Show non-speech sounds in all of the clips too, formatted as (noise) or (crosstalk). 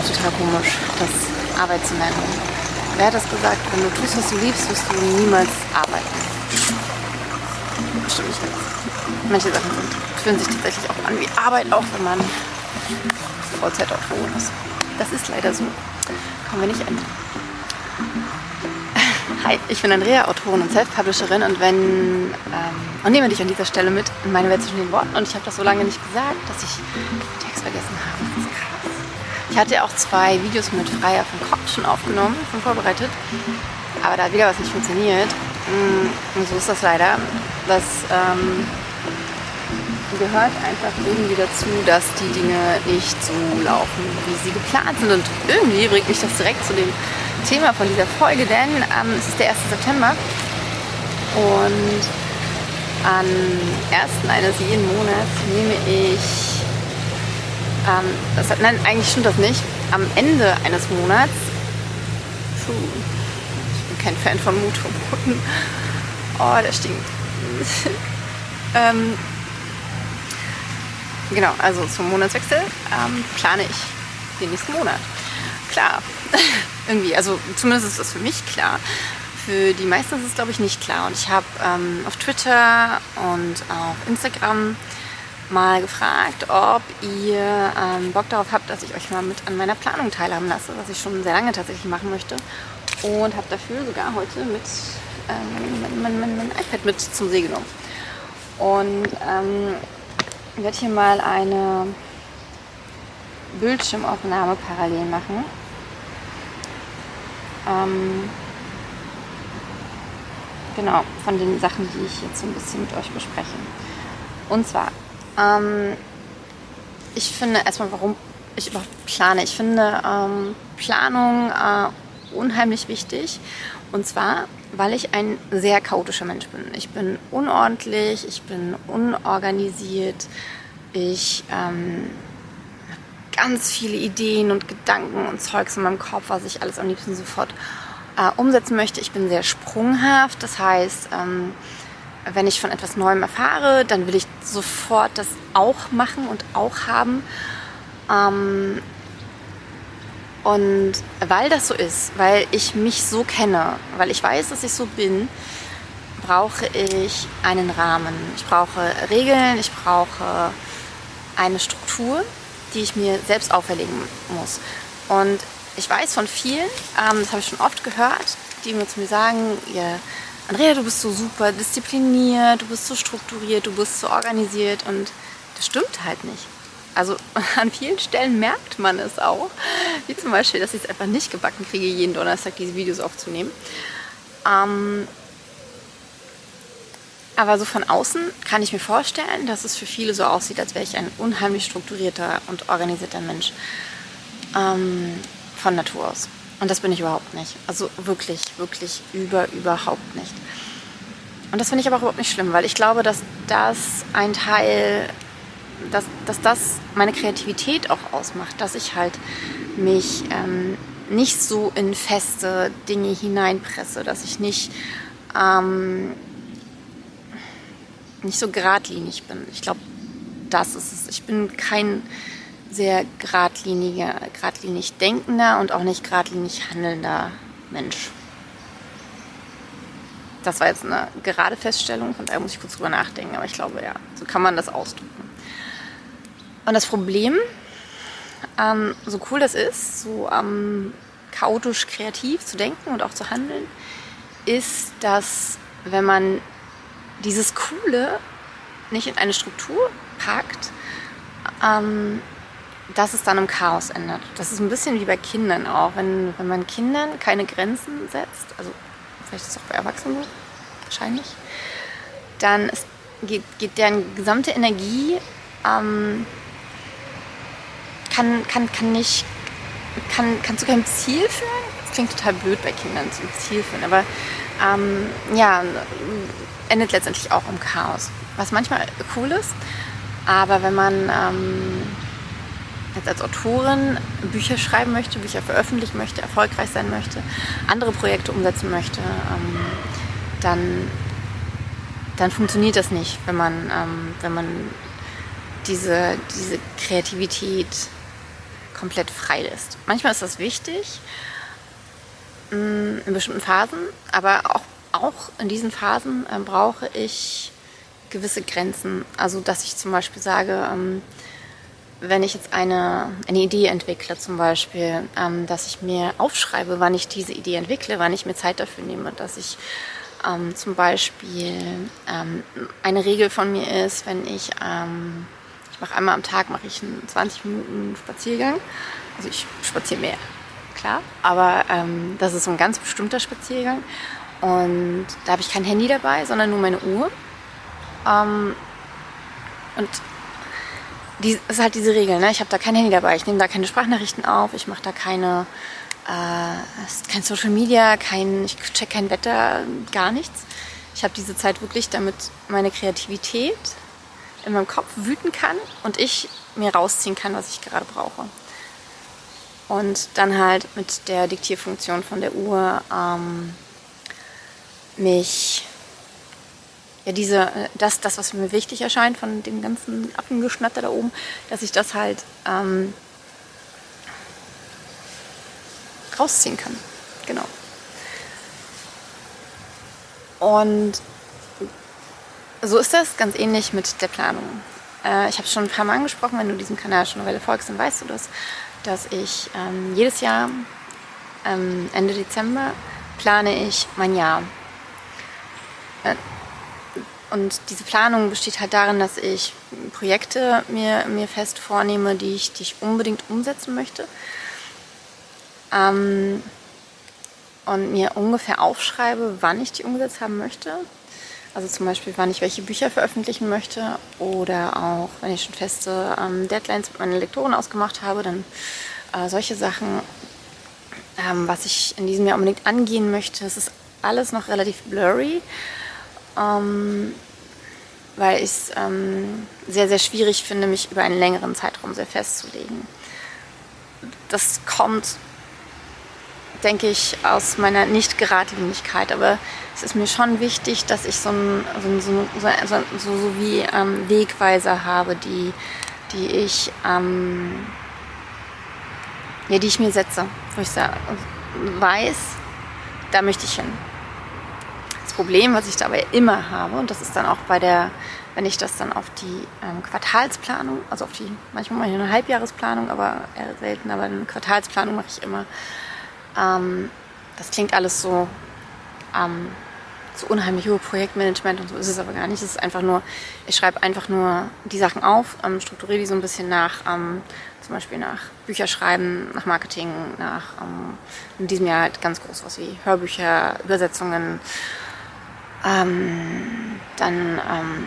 noch total komisch, das Arbeit zu nennen. Wer hat das gesagt? Wenn du tust, was du liebst, wirst du niemals arbeiten. Stimmt nicht. Manche Sachen sind, fühlen sich tatsächlich auch an wie Arbeit, auch wenn man Vollzeitautorin ist. Das ist leider so. Kommen wir nicht ändern. (laughs) Hi, ich bin Andrea, Autorin und Self-Publisherin und wenn ähm, und nehme dich an dieser Stelle mit in meine Welt zwischen den Worten und ich habe das so lange nicht gesagt, dass ich Ich hatte auch zwei Videos mit Freier von Kopf schon aufgenommen, schon vorbereitet, aber da hat wieder was nicht funktioniert. Mm, und so ist das leider. Das ähm, gehört einfach irgendwie dazu, dass die Dinge nicht so laufen, wie sie geplant sind. Und irgendwie bringt mich das direkt zu dem Thema von dieser Folge, denn ähm, es ist der 1. September und am 1. eines jeden Monats nehme ich, ähm, das, nein, eigentlich stimmt das nicht, am Ende eines Monats, puh, ich bin kein Fan von Motorboten, oh, der stinkt. (laughs) ähm, genau, also zum Monatswechsel ähm, plane ich den nächsten Monat. Klar, (laughs) irgendwie. Also zumindest ist das für mich klar. Für die meisten ist es, glaube ich, nicht klar. Und ich habe ähm, auf Twitter und auf Instagram mal gefragt, ob ihr ähm, Bock darauf habt, dass ich euch mal mit an meiner Planung teilhaben lasse, was ich schon sehr lange tatsächlich machen möchte. Und habe dafür sogar heute mit ähm, mein, mein, mein, iPad mit zum See genommen. Und ähm, ich werde hier mal eine Bildschirmaufnahme parallel machen. Ähm, genau, von den Sachen, die ich jetzt so ein bisschen mit euch bespreche. Und zwar, ähm, ich finde erstmal, warum ich überhaupt plane. Ich finde ähm, Planung äh, unheimlich wichtig. Und zwar, weil ich ein sehr chaotischer Mensch bin. Ich bin unordentlich, ich bin unorganisiert, ich ähm, ganz viele Ideen und Gedanken und Zeugs in meinem Kopf, was ich alles am liebsten sofort äh, umsetzen möchte. Ich bin sehr sprunghaft, das heißt, ähm, wenn ich von etwas Neuem erfahre, dann will ich sofort das auch machen und auch haben. Ähm, und weil das so ist, weil ich mich so kenne, weil ich weiß, dass ich so bin, brauche ich einen Rahmen. Ich brauche Regeln, ich brauche eine Struktur die ich mir selbst auferlegen muss. Und ich weiß von vielen, ähm, das habe ich schon oft gehört, die mir zu mir sagen, ja, Andrea, du bist so super diszipliniert, du bist so strukturiert, du bist so organisiert und das stimmt halt nicht. Also (laughs) an vielen Stellen merkt man es auch, wie zum Beispiel, dass ich es einfach nicht gebacken kriege, jeden Donnerstag diese Videos aufzunehmen. Ähm, aber so von außen kann ich mir vorstellen, dass es für viele so aussieht, als wäre ich ein unheimlich strukturierter und organisierter Mensch. Ähm, von Natur aus. Und das bin ich überhaupt nicht. Also wirklich, wirklich über, überhaupt nicht. Und das finde ich aber auch überhaupt nicht schlimm, weil ich glaube, dass das ein Teil, dass, dass das meine Kreativität auch ausmacht, dass ich halt mich ähm, nicht so in feste Dinge hineinpresse, dass ich nicht ähm, nicht so geradlinig bin. Ich glaube, das ist es. Ich bin kein sehr geradliniger, geradlinig denkender und auch nicht geradlinig handelnder Mensch. Das war jetzt eine gerade Feststellung, von daher muss ich kurz drüber nachdenken, aber ich glaube, ja, so kann man das ausdrücken. Und das Problem, ähm, so cool das ist, so ähm, chaotisch kreativ zu denken und auch zu handeln, ist, dass wenn man dieses Coole nicht in eine Struktur packt, ähm, dass es dann im Chaos endet. Das ist ein bisschen wie bei Kindern auch. Wenn, wenn man Kindern keine Grenzen setzt, also vielleicht ist es auch bei Erwachsenen wahrscheinlich, dann ist, geht, geht deren gesamte Energie, ähm, kann, kann, kann nicht, kann, kann zu keinem Ziel führen. Das klingt total blöd bei Kindern zum Ziel führen, aber ähm, ja, endet letztendlich auch im Chaos. Was manchmal cool ist, aber wenn man ähm, jetzt als Autorin Bücher schreiben möchte, Bücher veröffentlichen möchte, erfolgreich sein möchte, andere Projekte umsetzen möchte, ähm, dann, dann funktioniert das nicht, wenn man, ähm, wenn man diese, diese Kreativität komplett frei lässt. Manchmal ist das wichtig, mm, in bestimmten Phasen, aber auch, auch in diesen Phasen äh, brauche ich gewisse Grenzen. Also, dass ich zum Beispiel sage, ähm, wenn ich jetzt eine, eine Idee entwickle, zum Beispiel, ähm, dass ich mir aufschreibe, wann ich diese Idee entwickle, wann ich mir Zeit dafür nehme, dass ich ähm, zum Beispiel ähm, eine Regel von mir ist, wenn ich, ähm, ich mache einmal am Tag mache ich einen 20 Minuten Spaziergang. Also ich spaziere mehr, klar, aber ähm, das ist so ein ganz bestimmter Spaziergang. Und da habe ich kein Handy dabei, sondern nur meine Uhr. Ähm, und die, ist halt diese Regel, ne? Ich habe da kein Handy dabei, ich nehme da keine Sprachnachrichten auf, ich mache da keine, äh, kein Social Media, kein, ich check kein Wetter, gar nichts. Ich habe diese Zeit wirklich, damit meine Kreativität in meinem Kopf wüten kann und ich mir rausziehen kann, was ich gerade brauche. Und dann halt mit der Diktierfunktion von der Uhr ähm, mich ja, diese, äh, das, das, was mir wichtig erscheint von dem ganzen Appengeschnatter da oben, dass ich das halt ähm, rausziehen kann. Genau. Und so ist das ganz ähnlich mit der Planung. Äh, ich habe es schon ein paar Mal angesprochen, wenn du diesem Kanal schon eine Weile folgst, dann weißt du das, dass ich ähm, jedes Jahr ähm, Ende Dezember plane ich mein Jahr. Äh, und diese Planung besteht halt darin, dass ich Projekte mir, mir fest vornehme, die ich, die ich unbedingt umsetzen möchte. Ähm, und mir ungefähr aufschreibe, wann ich die umgesetzt haben möchte. Also zum Beispiel, wann ich welche Bücher veröffentlichen möchte oder auch, wenn ich schon feste ähm, Deadlines mit meinen Lektoren ausgemacht habe, dann äh, solche Sachen, ähm, was ich in diesem Jahr unbedingt angehen möchte. Es ist alles noch relativ blurry ähm, weil ich es ähm, sehr, sehr schwierig finde, mich über einen längeren Zeitraum sehr festzulegen. Das kommt, denke ich, aus meiner Nicht-Geradlinigkeit, aber es ist mir schon wichtig, dass ich so, ein, so, so, so, so wie ähm, Wegweiser habe, die, die ich ähm, ja, die ich mir setze, wo ich weiß, da möchte ich hin. Problem, was ich dabei immer habe, und das ist dann auch bei der, wenn ich das dann auf die ähm, Quartalsplanung, also auf die, manchmal mache ich eine Halbjahresplanung, aber eher selten, aber eine Quartalsplanung mache ich immer. Ähm, das klingt alles so, ähm, so unheimlich hohe Projektmanagement und so ist es aber gar nicht. Es ist einfach nur, ich schreibe einfach nur die Sachen auf, ähm, strukturiere die so ein bisschen nach, ähm, zum Beispiel nach Bücherschreiben, nach Marketing, nach ähm, in diesem Jahr halt ganz groß was wie Hörbücher, Übersetzungen, ähm, dann ähm,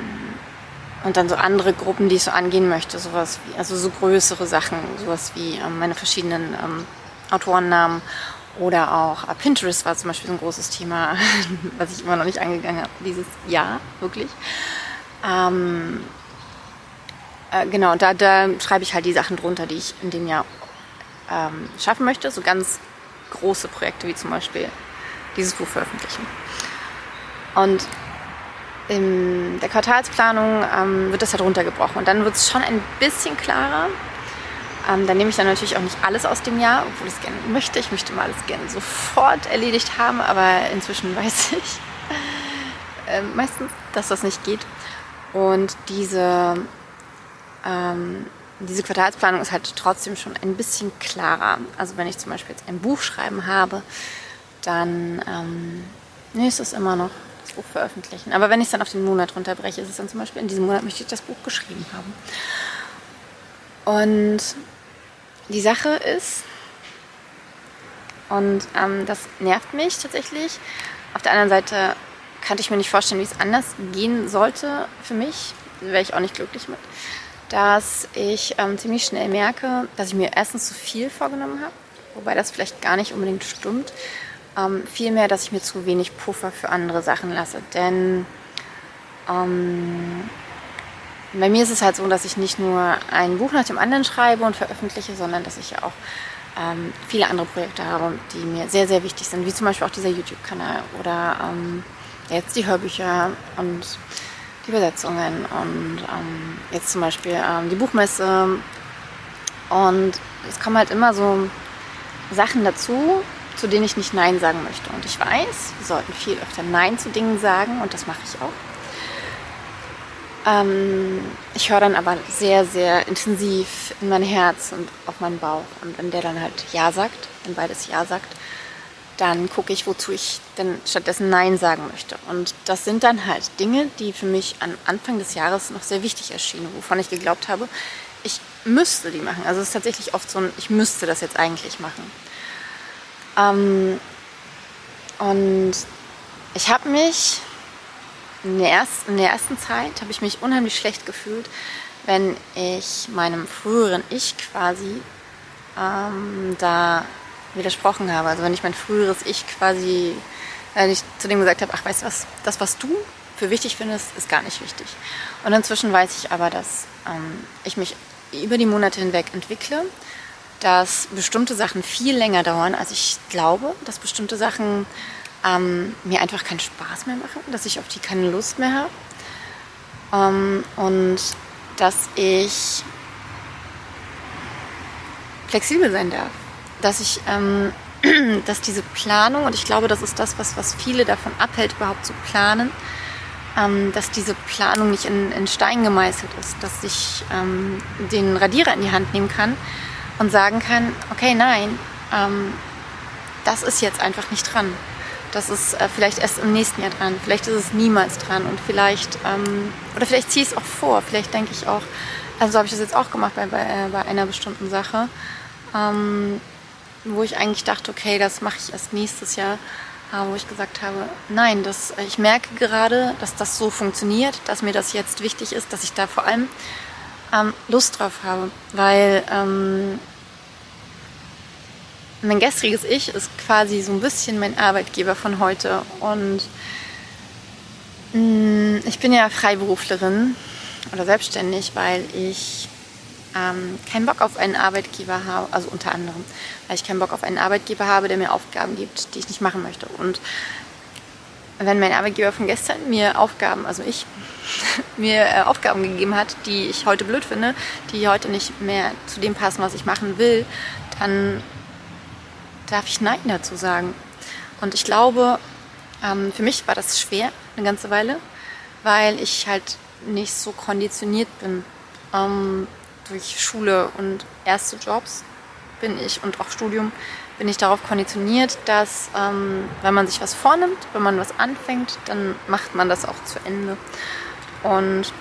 und dann so andere Gruppen, die ich so angehen möchte, sowas wie, also so größere Sachen, sowas wie ähm, meine verschiedenen ähm, Autorennamen oder auch äh, Pinterest war zum Beispiel so ein großes Thema, (laughs) was ich immer noch nicht angegangen habe dieses Jahr, wirklich. Ähm, äh, genau, da, da schreibe ich halt die Sachen drunter, die ich in dem Jahr ähm, schaffen möchte. So ganz große Projekte wie zum Beispiel dieses Buch veröffentlichen. Und in der Quartalsplanung ähm, wird das halt runtergebrochen. Und dann wird es schon ein bisschen klarer. Ähm, dann nehme ich dann natürlich auch nicht alles aus dem Jahr, obwohl ich es gerne möchte. Ich möchte mal alles gerne sofort erledigt haben, aber inzwischen (laughs) weiß ich äh, meistens, dass das nicht geht. Und diese, ähm, diese Quartalsplanung ist halt trotzdem schon ein bisschen klarer. Also wenn ich zum Beispiel jetzt ein Buch schreiben habe, dann ähm, nee, ist es immer noch das Buch veröffentlichen. Aber wenn ich es dann auf den Monat runterbreche, ist es dann zum Beispiel, in diesem Monat möchte ich das Buch geschrieben haben. Und die Sache ist, und ähm, das nervt mich tatsächlich, auf der anderen Seite kann ich mir nicht vorstellen, wie es anders gehen sollte für mich. Wäre ich auch nicht glücklich mit. Dass ich ähm, ziemlich schnell merke, dass ich mir erstens zu viel vorgenommen habe, wobei das vielleicht gar nicht unbedingt stimmt, ähm, vielmehr, dass ich mir zu wenig Puffer für andere Sachen lasse. Denn ähm, bei mir ist es halt so, dass ich nicht nur ein Buch nach dem anderen schreibe und veröffentliche, sondern dass ich ja auch ähm, viele andere Projekte habe, die mir sehr, sehr wichtig sind, wie zum Beispiel auch dieser YouTube-Kanal oder ähm, jetzt die Hörbücher und die Übersetzungen und ähm, jetzt zum Beispiel ähm, die Buchmesse. Und es kommen halt immer so Sachen dazu, zu denen ich nicht Nein sagen möchte. Und ich weiß, wir sollten viel öfter Nein zu Dingen sagen und das mache ich auch. Ähm, ich höre dann aber sehr, sehr intensiv in mein Herz und auf meinen Bauch. Und wenn der dann halt Ja sagt, wenn beides Ja sagt, dann gucke ich, wozu ich denn stattdessen Nein sagen möchte. Und das sind dann halt Dinge, die für mich am Anfang des Jahres noch sehr wichtig erschienen, wovon ich geglaubt habe, ich müsste die machen. Also es ist tatsächlich oft so ein, ich müsste das jetzt eigentlich machen. Ähm, und ich habe mich in der, ersten, in der ersten Zeit habe ich mich unheimlich schlecht gefühlt, wenn ich meinem früheren Ich quasi ähm, da widersprochen habe. Also wenn ich mein früheres Ich quasi, wenn ich zu dem gesagt habe, ach weißt du was, das was du für wichtig findest, ist gar nicht wichtig. Und inzwischen weiß ich aber, dass ähm, ich mich über die Monate hinweg entwickle, dass bestimmte Sachen viel länger dauern, als ich glaube, dass bestimmte Sachen ähm, mir einfach keinen Spaß mehr machen, dass ich auf die keine Lust mehr habe. Ähm, und dass ich flexibel sein darf, dass ich, ähm, (clears throat) dass diese Planung und ich glaube, das ist das, was, was viele davon abhält, überhaupt zu planen, ähm, dass diese Planung nicht in, in, Stein gemeißelt ist, dass ich ähm, den Radierer in die Hand nehmen kann und sagen kann, okay, nein, ähm, das ist jetzt einfach nicht dran. Das ist äh, vielleicht erst im nächsten Jahr dran, vielleicht ist es niemals dran und vielleicht, ähm, oder vielleicht ziehe ich es auch vor, vielleicht denke ich auch, also so habe ich das jetzt auch gemacht bei, bei, äh, bei einer bestimmten Sache, ähm, wo ich eigentlich dachte, okay, das mache ich erst nächstes Jahr wo ich gesagt habe, nein, das, ich merke gerade, dass das so funktioniert, dass mir das jetzt wichtig ist, dass ich da vor allem ähm, Lust drauf habe, weil ähm, mein gestriges Ich ist quasi so ein bisschen mein Arbeitgeber von heute und mh, mm, ich bin ja Freiberuflerin oder selbstständig, weil ich ähm, keinen Bock auf einen Arbeitgeber habe, also unter anderem, weil ich keinen Bock auf einen Arbeitgeber habe, der mir Aufgaben gibt, die ich nicht machen möchte. Und wenn mein Arbeitgeber von gestern mir Aufgaben, also ich, (laughs) mir äh, Aufgaben gegeben hat, die ich heute blöd finde, die heute nicht mehr zu dem passen, was ich machen will, dann darf ich Nein dazu sagen. Und ich glaube, ähm, für mich war das schwer eine ganze Weile, weil ich halt nicht so konditioniert bin. Ähm, durch Schule und erste Jobs bin ich und auch Studium bin ich darauf konditioniert, dass ähm, wenn man sich was vornimmt, wenn man was anfängt, dann macht man das auch zu Ende. Und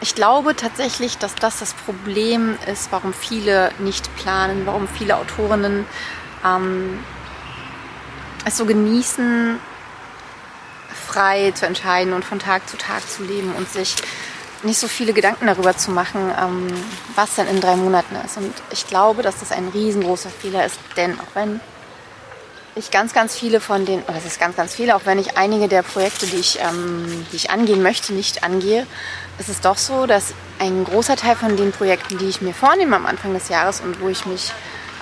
ich glaube tatsächlich, dass das das Problem ist, warum viele nicht planen, warum viele Autorinnen ähm, es so genießen, frei zu entscheiden und von Tag zu Tag zu leben und sich nicht so viele Gedanken darüber zu machen, ähm, was dann in drei Monaten ist. Und ich glaube, dass das ein riesengroßer Fehler ist, denn auch wenn ich ganz, ganz viele von den, oder es ist ganz, ganz viele, auch wenn ich einige der Projekte, die ich, ähm, die ich angehen möchte, nicht angehe, ist es doch so, dass ein großer Teil von den Projekten, die ich mir vornehme am Anfang des Jahres und wo ich mich,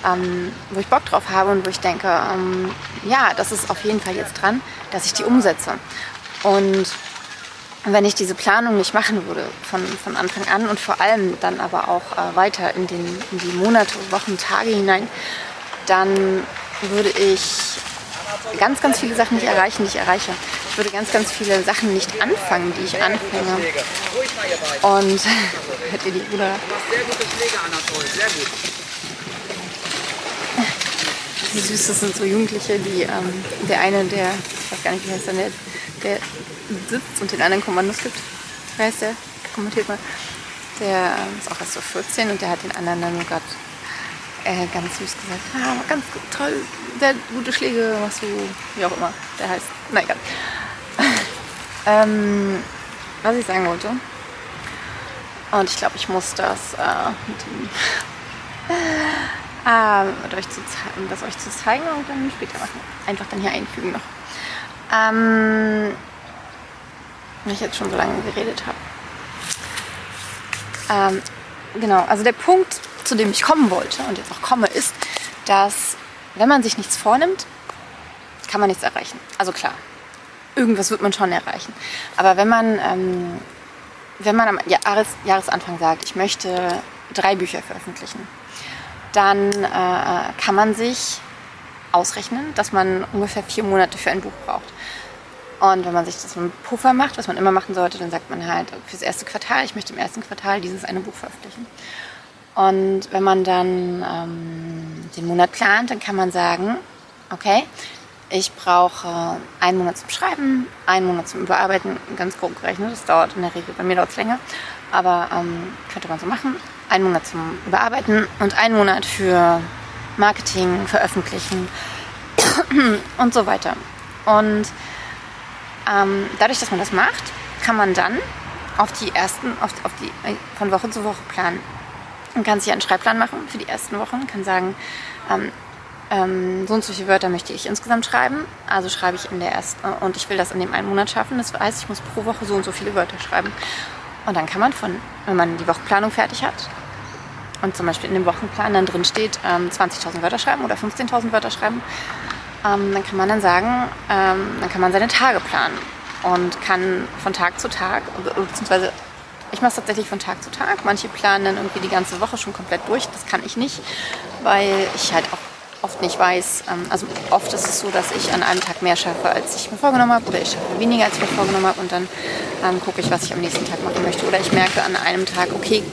ähm, wo ich Bock drauf habe und wo ich denke, ähm, ja, das ist auf jeden Fall jetzt dran, dass ich die umsetze. Und wenn ich diese Planung nicht machen würde von, von Anfang an und vor allem dann aber auch äh, weiter in, den, in die Monate, Wochen, Tage hinein, dann würde ich ganz, ganz viele Sachen nicht erreichen, die ich erreiche. Ich würde ganz, ganz viele Sachen nicht anfangen, die ich anfange. Und (laughs) hört ihr die Bruder? Wie süß, das sind so Jugendliche, die ähm, der eine, der, ich weiß gar nicht, wie heißt der, der sitzt und den anderen Kommandos gibt. Wer ist der? Kommentiert mal. Der ähm, ist auch erst so 14 und der hat den anderen dann gerade äh, ganz süß gesagt, ah, ganz toll, sehr gute Schläge machst du, wie auch immer der heißt. Na egal. (laughs) ähm, was ich sagen wollte. Und ich glaube, ich muss das äh, mit dem (laughs) äh, euch zu, das euch zu zeigen und dann später machen. Einfach dann hier einfügen noch. Ähm, weil ich jetzt schon so lange geredet habe. Ähm, genau, also der Punkt, zu dem ich kommen wollte und jetzt auch komme, ist, dass wenn man sich nichts vornimmt, kann man nichts erreichen. Also klar, irgendwas wird man schon erreichen. Aber wenn man, ähm, wenn man am Jahres Jahresanfang sagt, ich möchte drei Bücher veröffentlichen, dann äh, kann man sich ausrechnen, dass man ungefähr vier Monate für ein Buch braucht. Und wenn man sich das mit Puffer macht, was man immer machen sollte, dann sagt man halt fürs erste Quartal, ich möchte im ersten Quartal dieses eine Buch veröffentlichen. Und wenn man dann ähm, den Monat plant, dann kann man sagen, okay, ich brauche einen Monat zum Schreiben, einen Monat zum Überarbeiten, ganz grob gerechnet, das dauert in der Regel, bei mir dauert es länger, aber ähm, könnte man so machen, einen Monat zum Überarbeiten und einen Monat für Marketing, Veröffentlichen (clears throat) und so weiter. Und ähm, dadurch, dass man das macht, kann man dann auf die ersten, auf, auf die, äh, von Woche zu Woche planen. Man kann sich einen Schreibplan machen für die ersten Wochen, kann sagen, ähm, ähm, so und so viele Wörter möchte ich insgesamt schreiben. Also schreibe ich in der ersten, äh, und ich will das in dem einen Monat schaffen. Das heißt, ich muss pro Woche so und so viele Wörter schreiben. Und dann kann man von, wenn man die Wochenplanung fertig hat und zum Beispiel in dem Wochenplan dann drin steht, ähm, 20.000 Wörter schreiben oder 15.000 Wörter schreiben, ähm, dann kann man dann sagen, ähm, dann kann man seine Tage planen und kann von Tag zu Tag, beziehungsweise ich mache es tatsächlich von Tag zu Tag. Manche planen dann irgendwie die ganze Woche schon komplett durch. Das kann ich nicht, weil ich halt auch oft nicht weiß. Ähm, also oft ist es so, dass ich an einem Tag mehr schaffe, als ich mir vorgenommen habe, oder ich schaffe weniger, als ich mir vorgenommen habe, und dann ähm, gucke ich, was ich am nächsten Tag machen möchte. Oder ich merke an einem Tag, okay,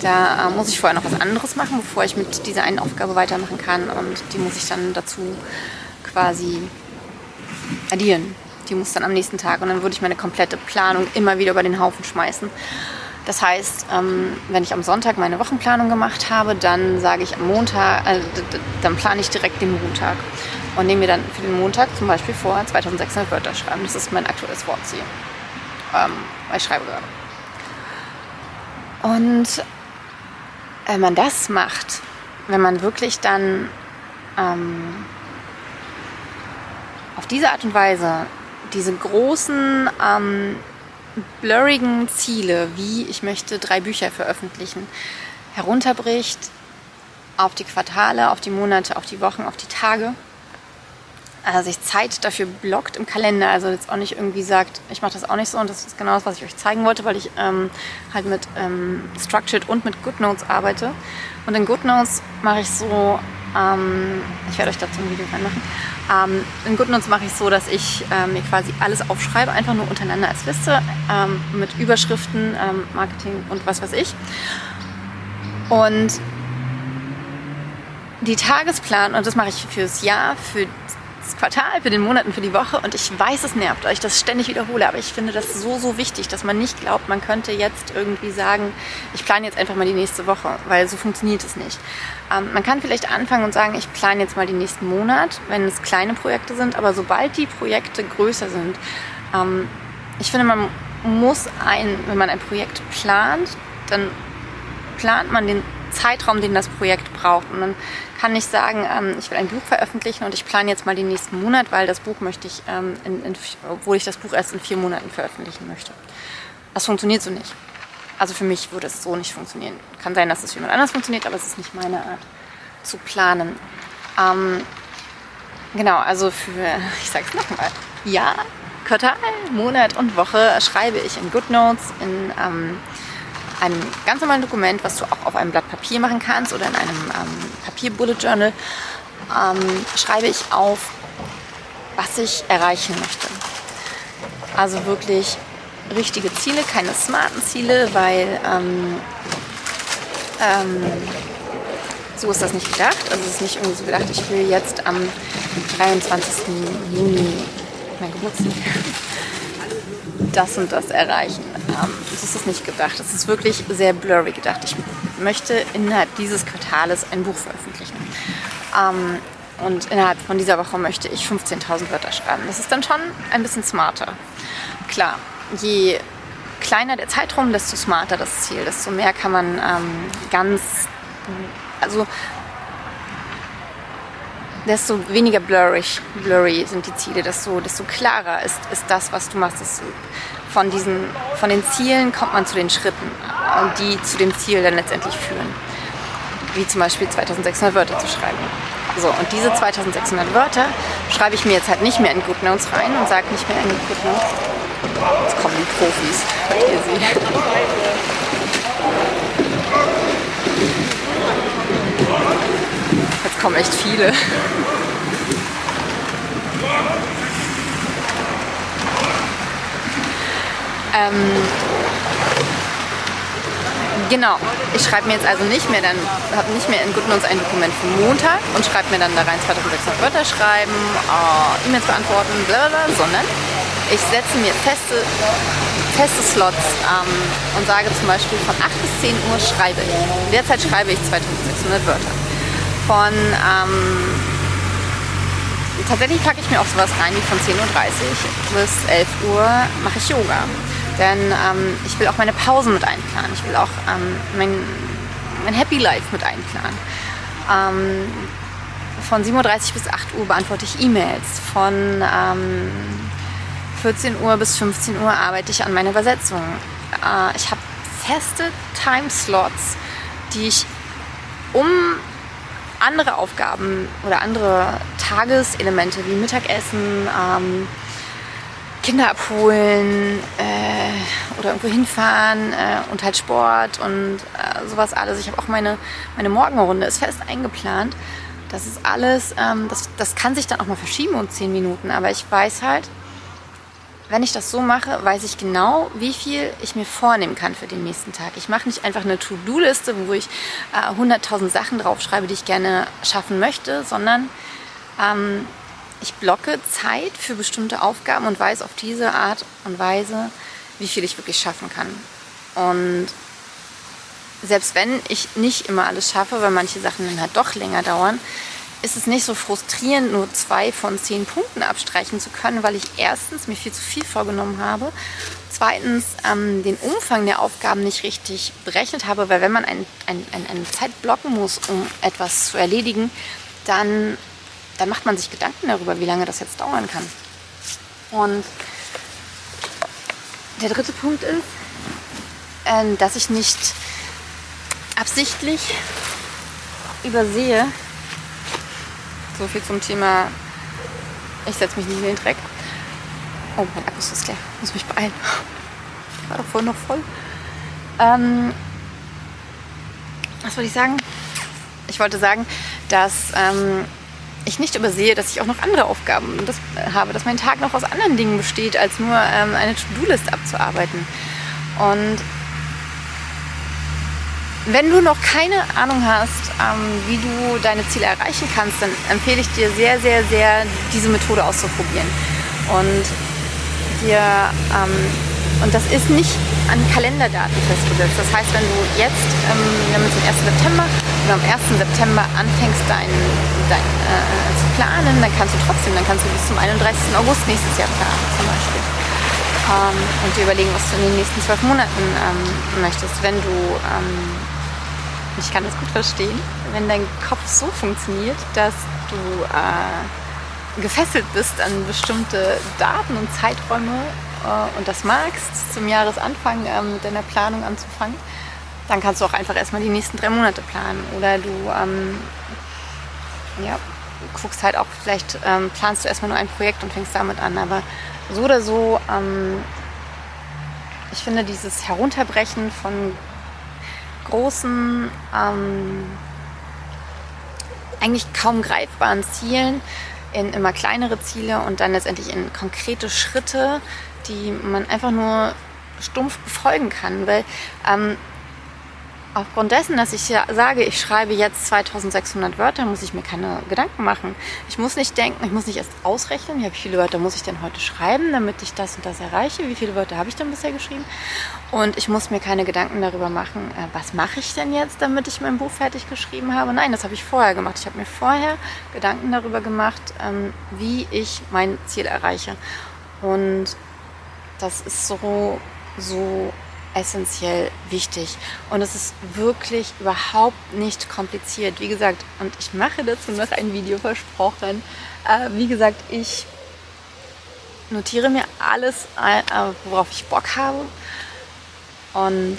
da äh, muss ich vorher noch was anderes machen, bevor ich mit dieser einen Aufgabe weitermachen kann. Und die muss ich dann dazu quasi addieren. Die muss dann am nächsten Tag. Und dann würde ich meine komplette Planung immer wieder über den Haufen schmeißen. Das heißt, ähm, wenn ich am Sonntag meine Wochenplanung gemacht habe, dann sage ich am Montag, äh, dann plane ich direkt den Montag und nehme mir dann für den Montag zum Beispiel vor, 2600 Wörter schreiben. Das ist mein aktuelles Wortziel. Ähm, ich schreibe gerade. Und wenn man das macht, wenn man wirklich dann ähm, auf diese Art und Weise diese großen, ähm, blurrigen Ziele, wie ich möchte drei Bücher veröffentlichen, herunterbricht auf die Quartale, auf die Monate, auf die Wochen, auf die Tage also sich Zeit dafür blockt im Kalender, also jetzt auch nicht irgendwie sagt, ich mache das auch nicht so und das ist genau das, was ich euch zeigen wollte, weil ich ähm, halt mit ähm, Structured und mit GoodNotes arbeite. Und in GoodNotes mache ich so, ähm, ich werde euch dazu ein Video reinmachen, ähm, in GoodNotes mache ich so, dass ich ähm, mir quasi alles aufschreibe, einfach nur untereinander als Liste ähm, mit Überschriften, Marketing und was weiß ich. Und die Tagesplan, und das mache ich fürs Jahr, für Quartal, für den Monat und für die Woche. Und ich weiß, es nervt euch, das ständig wiederhole, aber ich finde das so, so wichtig, dass man nicht glaubt, man könnte jetzt irgendwie sagen, ich plane jetzt einfach mal die nächste Woche, weil so funktioniert es nicht. Ähm, man kann vielleicht anfangen und sagen, ich plane jetzt mal den nächsten Monat, wenn es kleine Projekte sind, aber sobald die Projekte größer sind, ähm, ich finde, man muss ein, wenn man ein Projekt plant, dann plant man den Zeitraum, den das Projekt braucht. Und dann kann ich sagen, ähm, ich will ein Buch veröffentlichen und ich plane jetzt mal den nächsten Monat, weil das Buch möchte ich, ähm, in, in, obwohl ich das Buch erst in vier Monaten veröffentlichen möchte. Das funktioniert so nicht. Also für mich würde es so nicht funktionieren. Kann sein, dass es für jemand anders funktioniert, aber es ist nicht meine Art zu planen. Ähm, genau, also für, (laughs) ich sage es nochmal, ja, Quartal, Monat und Woche schreibe ich in GoodNotes, in ähm, einem ganz normalen Dokument, was du auch auf einem Blatt Papier machen kannst oder in einem ähm, Papier-Bullet Journal, ähm, schreibe ich auf, was ich erreichen möchte. Also wirklich richtige Ziele, keine smarten Ziele, weil ähm, ähm, so ist das nicht gedacht. Also es ist nicht irgendwie so gedacht, ich will jetzt am 23. Juni mein Geburtstag das und das erreichen. Ähm, das ist nicht gedacht. Das ist wirklich sehr blurry gedacht. Ich möchte innerhalb dieses Quartales ein Buch veröffentlichen. Ähm, und innerhalb von dieser Woche möchte ich 15.000 Wörter schreiben. Das ist dann schon ein bisschen smarter. Klar, je kleiner der Zeitraum, desto smarter das Ziel, desto mehr kann man ähm, ganz, also desto weniger blurry, blurry sind die Ziele, desto, desto klarer ist, ist das, was du machst. Das, von, diesen, von den Zielen kommt man zu den Schritten, die zu dem Ziel dann letztendlich führen. Wie zum Beispiel 2600 Wörter zu schreiben. So, und diese 2600 Wörter schreibe ich mir jetzt halt nicht mehr in GoodNotes rein und sage nicht mehr in GoodNotes. Jetzt kommen die Profis, hört ihr sie. Kommen echt viele. ähm, genau, ich schreibe mir jetzt also nicht mehr dann, habe nicht mehr in GoodNotes ein Dokument für Montag und schreibe mir dann da rein 2600 Wörter schreiben, äh, E-Mails beantworten, bla bla, sondern ich setze mir feste, feste Slots ähm, und sage zum Beispiel von 8 bis 10 Uhr schreibe ich. Derzeit schreibe ich 2600 Wörter. Von ähm, tatsächlich packe ich mir auch sowas rein wie von 10.30 Uhr bis 11 Uhr mache ich Yoga. Denn ähm, ich will auch meine Pausen mit einplanen. Ich will auch ähm, mein, mein Happy Life mit einplanen. Ähm, von 7.30 Uhr bis 8 Uhr beantworte ich E-Mails. Von 14 ähm, Uhr bis 15 Uhr arbeite ich an meiner Übersetzung. Äh, ich habe feste Timeslots, die ich um andere Aufgaben oder andere Tageselemente wie Mittagessen, ähm, Kinder abholen äh, oder irgendwo hinfahren äh, und halt Sport und äh, sowas alles. Ich habe auch meine, meine Morgenrunde ist fest eingeplant. Das ist alles, ähm, das, das kann sich dann auch mal verschieben um zehn Minuten, aber ich weiß halt, wenn ich das so mache, weiß ich genau, wie viel ich mir vornehmen kann für den nächsten Tag. Ich mache nicht einfach eine To-Do-Liste, wo ich äh, 100.000 Sachen draufschreibe, die ich gerne schaffen möchte, sondern ähm, ich blocke Zeit für bestimmte Aufgaben und weiß auf diese Art und Weise, wie viel ich wirklich schaffen kann. Und selbst wenn ich nicht immer alles schaffe, weil manche Sachen dann halt doch länger dauern, ist es nicht so frustrierend, nur zwei von zehn Punkten abstreichen zu können, weil ich erstens mir viel zu viel vorgenommen habe, zweitens ähm, den Umfang der Aufgaben nicht richtig berechnet habe, weil wenn man ein, ein, ein, eine Zeit blocken muss, um etwas zu erledigen, dann dann macht man sich Gedanken darüber, wie lange das jetzt dauern kann. Und der dritte Punkt ist, äh, dass ich nicht absichtlich übersehe, so viel zum Thema, ich setze mich nicht in den Dreck. Oh, mein Akku ist leer. Muss mich beeilen. Ich war doch voll noch voll. Ähm, was wollte ich sagen? Ich wollte sagen, dass ähm, ich nicht übersehe, dass ich auch noch andere Aufgaben das, äh, habe, dass mein Tag noch aus anderen Dingen besteht, als nur ähm, eine To-Do-List abzuarbeiten. Und wenn du noch keine Ahnung hast, ähm, wie du deine Ziele erreichen kannst, dann empfehle ich dir sehr, sehr, sehr, diese Methode auszuprobieren. Und dir ähm, und das ist nicht an Kalenderdaten festgesetzt. Das heißt, wenn du jetzt, ähm, wir haben jetzt den 1. September, oder am 1. September anfängst dein, dein, äh, zu planen, dann kannst du trotzdem, dann kannst du bis zum 31. August nächstes Jahr planen zum Beispiel. Ähm, und dir überlegen, was du in den nächsten zwölf Monaten ähm, möchtest. Wenn du, ähm, ich kann das gut verstehen, wenn dein Kopf so funktioniert, dass du äh, gefesselt bist an bestimmte Daten und Zeiträume äh, und das magst, zum Jahresanfang ähm, mit deiner Planung anzufangen, dann kannst du auch einfach erstmal die nächsten drei Monate planen. Oder du ähm, ja, guckst halt auch, vielleicht ähm, planst du erstmal nur ein Projekt und fängst damit an. Aber so oder so, ähm, ich finde dieses Herunterbrechen von großen, ähm, eigentlich kaum greifbaren Zielen in immer kleinere Ziele und dann letztendlich in konkrete Schritte, die man einfach nur stumpf befolgen kann. Weil ähm, aufgrund dessen, dass ich sage, ich schreibe jetzt 2600 Wörter, muss ich mir keine Gedanken machen. Ich muss nicht denken, ich muss nicht erst ausrechnen, wie viele Wörter muss ich denn heute schreiben, damit ich das und das erreiche, wie viele Wörter habe ich denn bisher geschrieben. Und ich muss mir keine Gedanken darüber machen, äh, was mache ich denn jetzt, damit ich mein Buch fertig geschrieben habe. Nein, das habe ich vorher gemacht. Ich habe mir vorher Gedanken darüber gemacht, ähm, wie ich mein Ziel erreiche. Und das ist so, so essentiell wichtig. Und es ist wirklich überhaupt nicht kompliziert. Wie gesagt, und ich mache dazu noch ein Video versprochen. Äh, wie gesagt, ich notiere mir alles, äh, worauf ich Bock habe und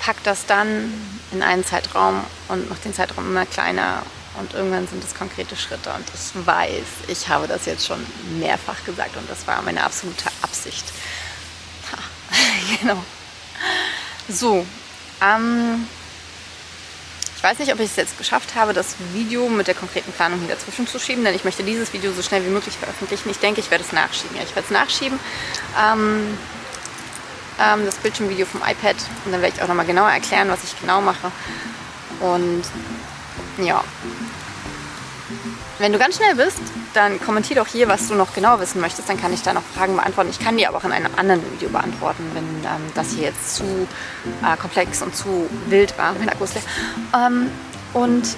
pack das dann in einen Zeitraum und mache den Zeitraum immer kleiner und irgendwann sind es konkrete Schritte und ich weiß, ich habe das jetzt schon mehrfach gesagt und das war meine absolute Absicht. (laughs) Genau. So, ähm, ich weiß nicht, ob ich es jetzt geschafft habe, das Video mit der konkreten Planung hier dazwischen zu schieben, denn ich möchte dieses Video so schnell wie möglich veröffentlichen. Ich denke, ich werde es nachschieben. Ja, ich werde es nachschieben. Ähm, ähm, das Bildschirmvideo vom iPad und dann werde ich auch nochmal genauer erklären, was ich genau mache. Und ja, wenn du ganz schnell bist, dann kommentier doch hier, was du noch genau wissen möchtest. Dann kann ich da noch Fragen beantworten. Ich kann die aber auch in einem anderen Video beantworten, wenn ähm, das hier jetzt zu äh, komplex und zu wild war. Mein Akku ist leer. Ähm, und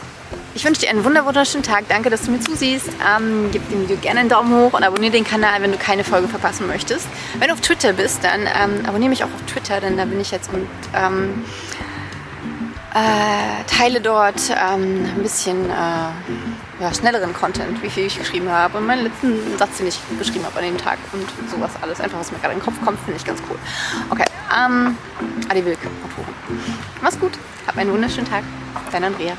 ich wünsche dir einen wunderschönen Tag. Danke, dass du mir zusiehst. Ähm, gib dem Video gerne einen Daumen hoch und abonniere den Kanal, wenn du keine Folge verpassen möchtest. Wenn du auf Twitter bist, dann ähm, abonniere mich auch auf Twitter, denn da bin ich jetzt und ähm, äh, teile dort ähm, ein bisschen äh, ja, schnelleren Content, wie viel ich geschrieben habe und meinen letzten Satz, den ich geschrieben habe an dem Tag und sowas alles. Einfach, was mir gerade in den Kopf kommt, finde ich ganz cool. Okay, ähm, Adi Wilk, Autoren. Mach's gut, hab einen wunderschönen Tag. Dein Andrea.